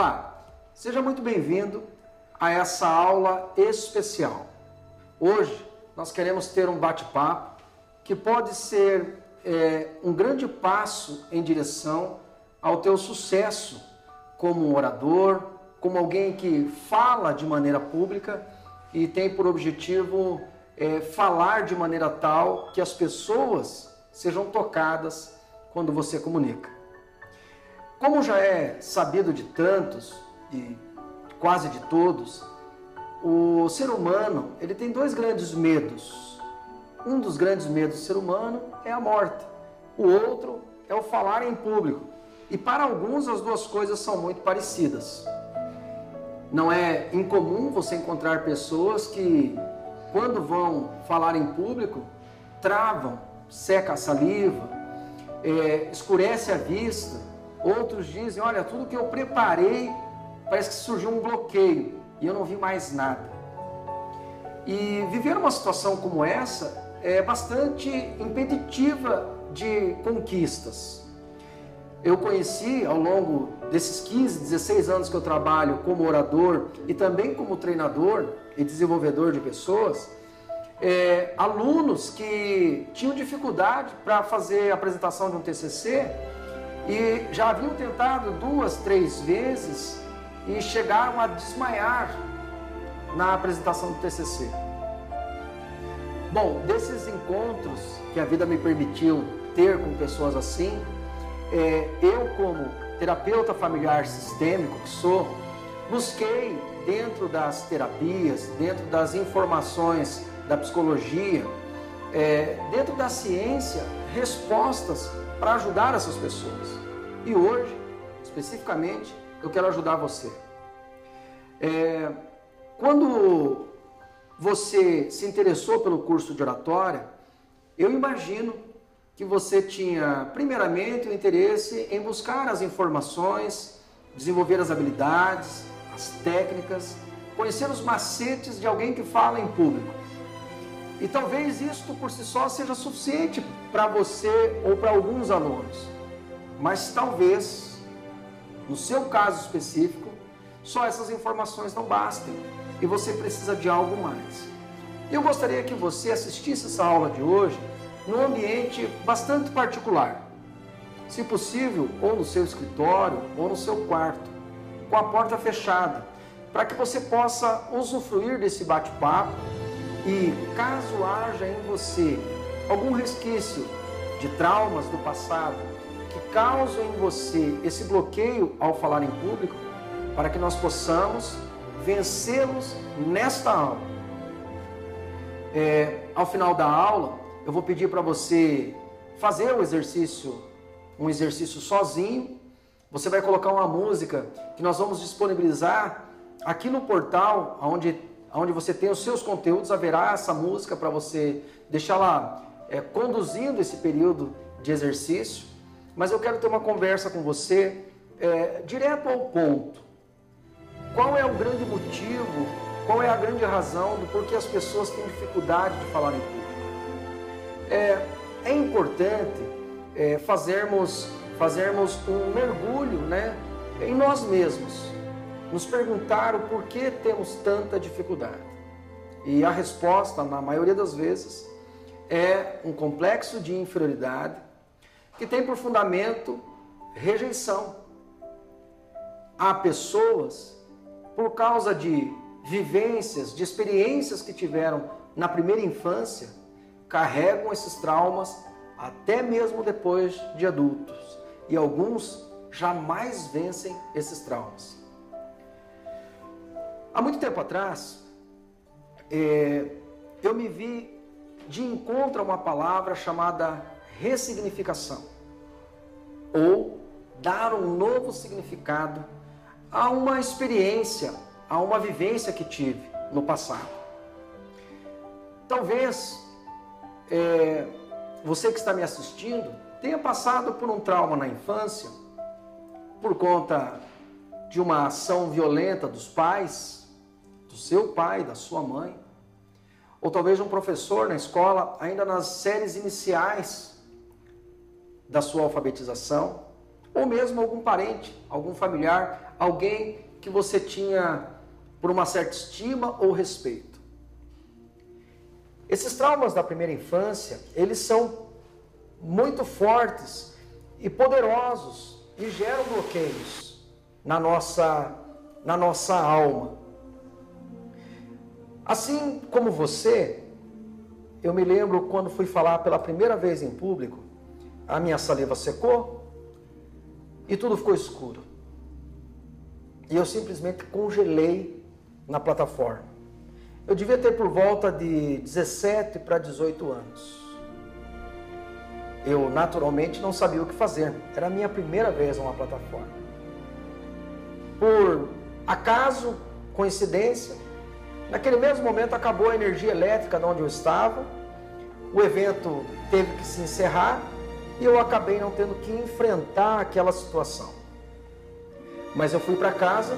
Olá, seja muito bem-vindo a essa aula especial. Hoje nós queremos ter um bate-papo que pode ser é, um grande passo em direção ao teu sucesso como orador, como alguém que fala de maneira pública e tem por objetivo é, falar de maneira tal que as pessoas sejam tocadas quando você comunica. Como já é sabido de tantos e quase de todos, o ser humano ele tem dois grandes medos. Um dos grandes medos do ser humano é a morte. O outro é o falar em público. E para alguns as duas coisas são muito parecidas. Não é incomum você encontrar pessoas que, quando vão falar em público, travam, seca a saliva, é, escurece a vista. Outros dizem: Olha, tudo que eu preparei parece que surgiu um bloqueio e eu não vi mais nada. E viver uma situação como essa é bastante impeditiva de conquistas. Eu conheci ao longo desses 15, 16 anos que eu trabalho como orador e também como treinador e desenvolvedor de pessoas, é, alunos que tinham dificuldade para fazer a apresentação de um TCC e já haviam tentado duas, três vezes e chegaram a desmaiar na apresentação do TCC. Bom, desses encontros que a vida me permitiu ter com pessoas assim, é, eu, como terapeuta familiar sistêmico que sou, busquei dentro das terapias, dentro das informações da psicologia, é, dentro da ciência, respostas para ajudar essas pessoas. E hoje, especificamente, eu quero ajudar você. É, quando você se interessou pelo curso de oratória, eu imagino que você tinha, primeiramente, o interesse em buscar as informações, desenvolver as habilidades, as técnicas, conhecer os macetes de alguém que fala em público. E talvez isto por si só seja suficiente para você ou para alguns alunos. Mas talvez, no seu caso específico, só essas informações não bastem e você precisa de algo mais. Eu gostaria que você assistisse essa aula de hoje num ambiente bastante particular. Se possível, ou no seu escritório, ou no seu quarto, com a porta fechada, para que você possa usufruir desse bate-papo e, caso haja em você algum resquício de traumas do passado que causam em você esse bloqueio ao falar em público, para que nós possamos vencê-los nesta aula. É, ao final da aula, eu vou pedir para você fazer o exercício, um exercício sozinho. Você vai colocar uma música que nós vamos disponibilizar aqui no portal, onde, onde você tem os seus conteúdos, haverá essa música para você deixar lá é, conduzindo esse período de exercício. Mas eu quero ter uma conversa com você é, direto ao ponto. Qual é o grande motivo, qual é a grande razão do porquê as pessoas têm dificuldade de falar em público? é, é importante é, fazermos, fazermos um mergulho né, em nós mesmos, nos perguntar o porquê temos tanta dificuldade. E a resposta, na maioria das vezes, é um complexo de inferioridade que tem por fundamento rejeição. Há pessoas, por causa de vivências, de experiências que tiveram na primeira infância, carregam esses traumas até mesmo depois de adultos. E alguns jamais vencem esses traumas. Há muito tempo atrás, é, eu me vi de encontro a uma palavra chamada ressignificação, ou dar um novo significado a uma experiência, a uma vivência que tive no passado. Talvez é, você que está me assistindo tenha passado por um trauma na infância, por conta de uma ação violenta dos pais, do seu pai, da sua mãe, ou talvez um professor na escola, ainda nas séries iniciais da sua alfabetização, ou mesmo algum parente, algum familiar, alguém que você tinha por uma certa estima ou respeito. Esses traumas da primeira infância, eles são muito fortes e poderosos e geram bloqueios na nossa na nossa alma. Assim como você, eu me lembro quando fui falar pela primeira vez em público, a minha saliva secou e tudo ficou escuro. E eu simplesmente congelei na plataforma. Eu devia ter por volta de 17 para 18 anos. Eu naturalmente não sabia o que fazer. Era a minha primeira vez numa plataforma. Por acaso, coincidência, naquele mesmo momento acabou a energia elétrica de onde eu estava. O evento teve que se encerrar e eu acabei não tendo que enfrentar aquela situação. Mas eu fui para casa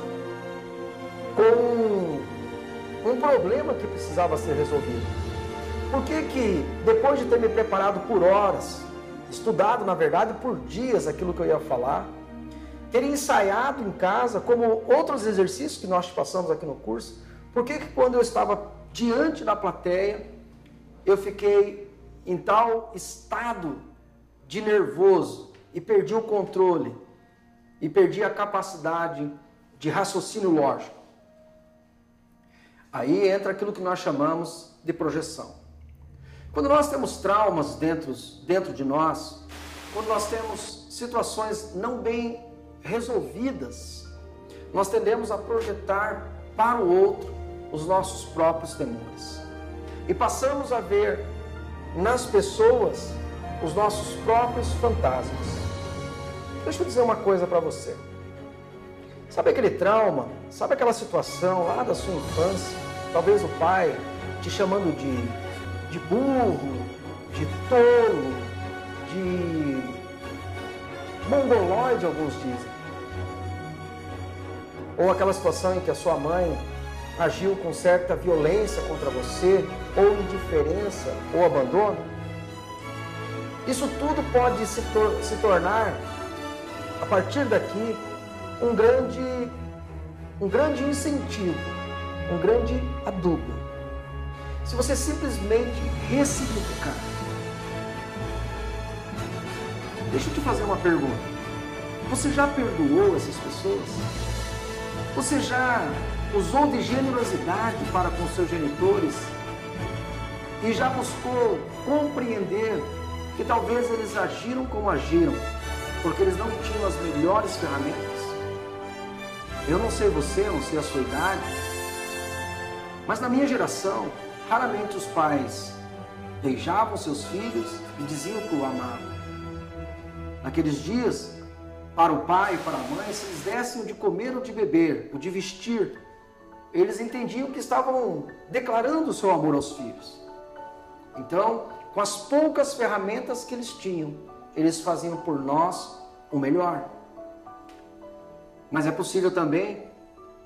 com um problema que precisava ser resolvido. Por que que depois de ter me preparado por horas, estudado na verdade por dias aquilo que eu ia falar, ter ensaiado em casa como outros exercícios que nós passamos aqui no curso, por que que quando eu estava diante da plateia, eu fiquei em tal estado de nervoso e perdi o controle e perdi a capacidade de raciocínio lógico. Aí entra aquilo que nós chamamos de projeção. Quando nós temos traumas dentro, dentro de nós, quando nós temos situações não bem resolvidas, nós tendemos a projetar para o outro os nossos próprios temores. E passamos a ver nas pessoas os nossos próprios fantasmas. Deixa eu dizer uma coisa para você. Sabe aquele trauma? Sabe aquela situação lá da sua infância? Talvez o pai te chamando de, de burro, de tolo, de mongoloide, alguns dizem. Ou aquela situação em que a sua mãe agiu com certa violência contra você, ou indiferença, ou abandono. Isso tudo pode se, tor se tornar a partir daqui, um grande, um grande incentivo, um grande adubo. Se você simplesmente ressignificar. Deixa eu te fazer uma pergunta. Você já perdoou essas pessoas? Você já usou de generosidade para com seus genitores? E já buscou compreender que talvez eles agiram como agiram porque eles não tinham as melhores ferramentas. Eu não sei você, eu não sei a sua idade, mas na minha geração, raramente os pais beijavam seus filhos e diziam que o amavam. Naqueles dias, para o pai e para a mãe, se eles dessem o de comer ou de beber, o de vestir, eles entendiam que estavam declarando o seu amor aos filhos. Então, com as poucas ferramentas que eles tinham, eles faziam por nós o melhor. Mas é possível também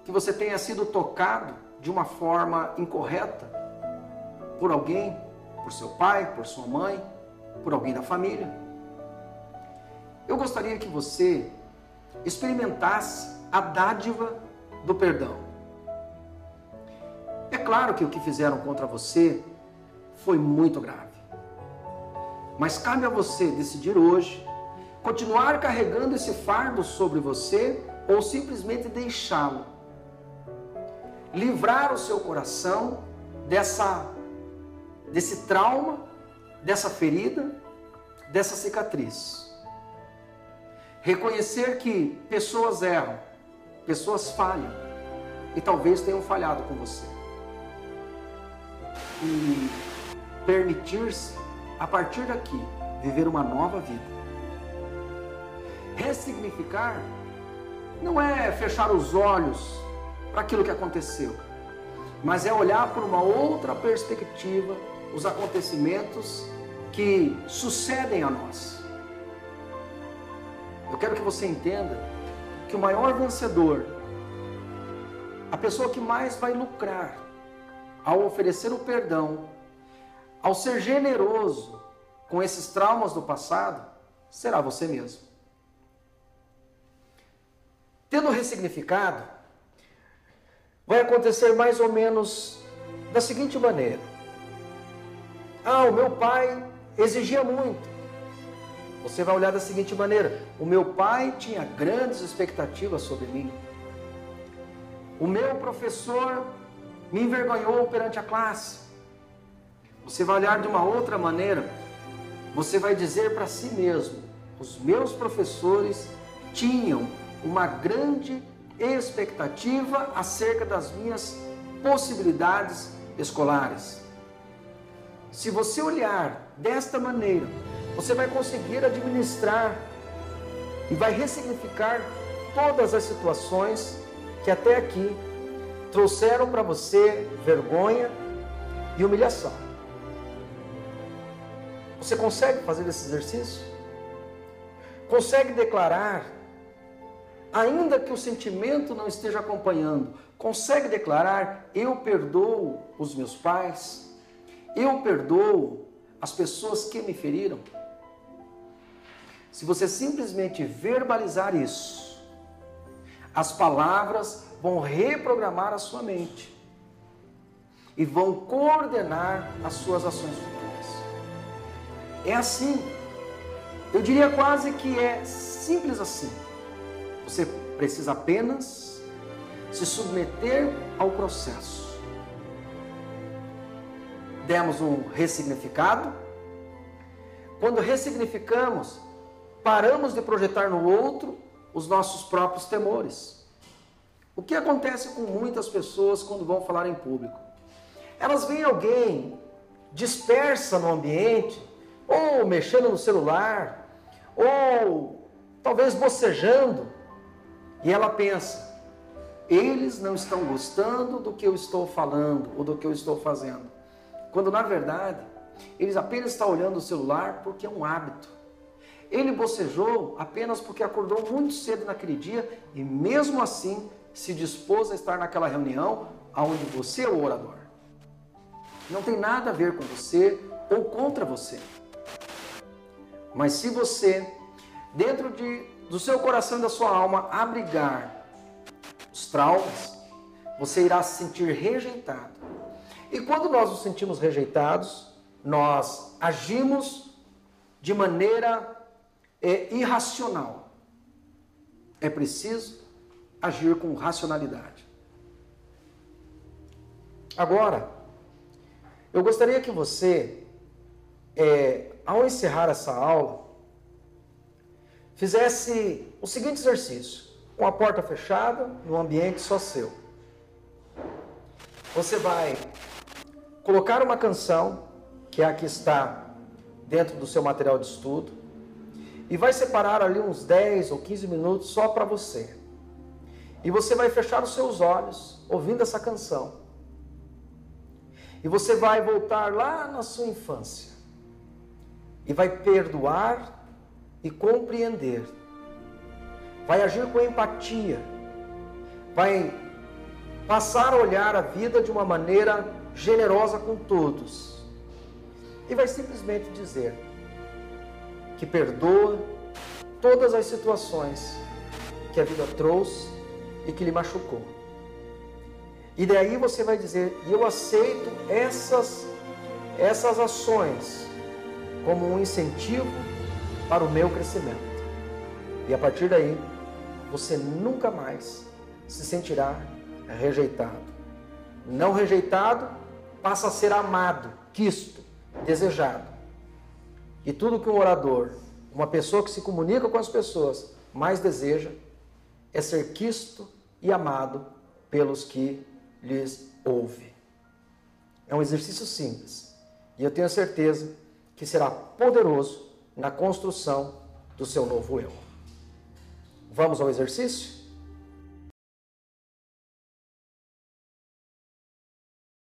que você tenha sido tocado de uma forma incorreta por alguém, por seu pai, por sua mãe, por alguém da família. Eu gostaria que você experimentasse a dádiva do perdão. É claro que o que fizeram contra você foi muito grave. Mas cabe a você decidir hoje continuar carregando esse fardo sobre você ou simplesmente deixá-lo. Livrar o seu coração dessa desse trauma, dessa ferida, dessa cicatriz. Reconhecer que pessoas erram, pessoas falham e talvez tenham falhado com você. E permitir-se a partir daqui, viver uma nova vida. Ressignificar não é fechar os olhos para aquilo que aconteceu, mas é olhar por uma outra perspectiva os acontecimentos que sucedem a nós. Eu quero que você entenda que o maior vencedor, a pessoa que mais vai lucrar ao oferecer o perdão ao ser generoso com esses traumas do passado, será você mesmo. Tendo ressignificado, vai acontecer mais ou menos da seguinte maneira: Ah, o meu pai exigia muito. Você vai olhar da seguinte maneira: o meu pai tinha grandes expectativas sobre mim. O meu professor me envergonhou perante a classe. Você vai olhar de uma outra maneira. Você vai dizer para si mesmo: os meus professores tinham uma grande expectativa acerca das minhas possibilidades escolares. Se você olhar desta maneira, você vai conseguir administrar e vai ressignificar todas as situações que até aqui trouxeram para você vergonha e humilhação. Você consegue fazer esse exercício? Consegue declarar, ainda que o sentimento não esteja acompanhando, consegue declarar: Eu perdoo os meus pais, eu perdoo as pessoas que me feriram? Se você simplesmente verbalizar isso, as palavras vão reprogramar a sua mente e vão coordenar as suas ações futuras. É assim. Eu diria quase que é simples assim. Você precisa apenas se submeter ao processo. Demos um ressignificado. Quando ressignificamos, paramos de projetar no outro os nossos próprios temores. O que acontece com muitas pessoas quando vão falar em público? Elas veem alguém dispersa no ambiente, ou mexendo no celular, ou talvez bocejando, e ela pensa: eles não estão gostando do que eu estou falando ou do que eu estou fazendo. Quando na verdade, eles apenas estão olhando o celular porque é um hábito. Ele bocejou apenas porque acordou muito cedo naquele dia e, mesmo assim, se dispôs a estar naquela reunião onde você é o orador. Não tem nada a ver com você ou contra você. Mas se você, dentro de, do seu coração e da sua alma, abrigar os traumas, você irá se sentir rejeitado. E quando nós nos sentimos rejeitados, nós agimos de maneira é irracional. É preciso agir com racionalidade. Agora, eu gostaria que você, é, ao encerrar essa aula, fizesse o seguinte exercício: com a porta fechada, no ambiente só seu. Você vai colocar uma canção, que é a que está dentro do seu material de estudo, e vai separar ali uns 10 ou 15 minutos só para você. E você vai fechar os seus olhos ouvindo essa canção. E você vai voltar lá na sua infância. E vai perdoar e compreender. Vai agir com empatia. Vai passar a olhar a vida de uma maneira generosa com todos. E vai simplesmente dizer: que perdoa todas as situações que a vida trouxe e que lhe machucou. E daí você vai dizer: "Eu aceito essas essas ações como um incentivo para o meu crescimento". E a partir daí, você nunca mais se sentirá rejeitado. Não rejeitado, passa a ser amado, quisto, desejado. E tudo que um orador, uma pessoa que se comunica com as pessoas, mais deseja é ser quisto e amado pelos que lhes ouve. É um exercício simples e eu tenho certeza que será poderoso na construção do seu novo eu. Vamos ao exercício?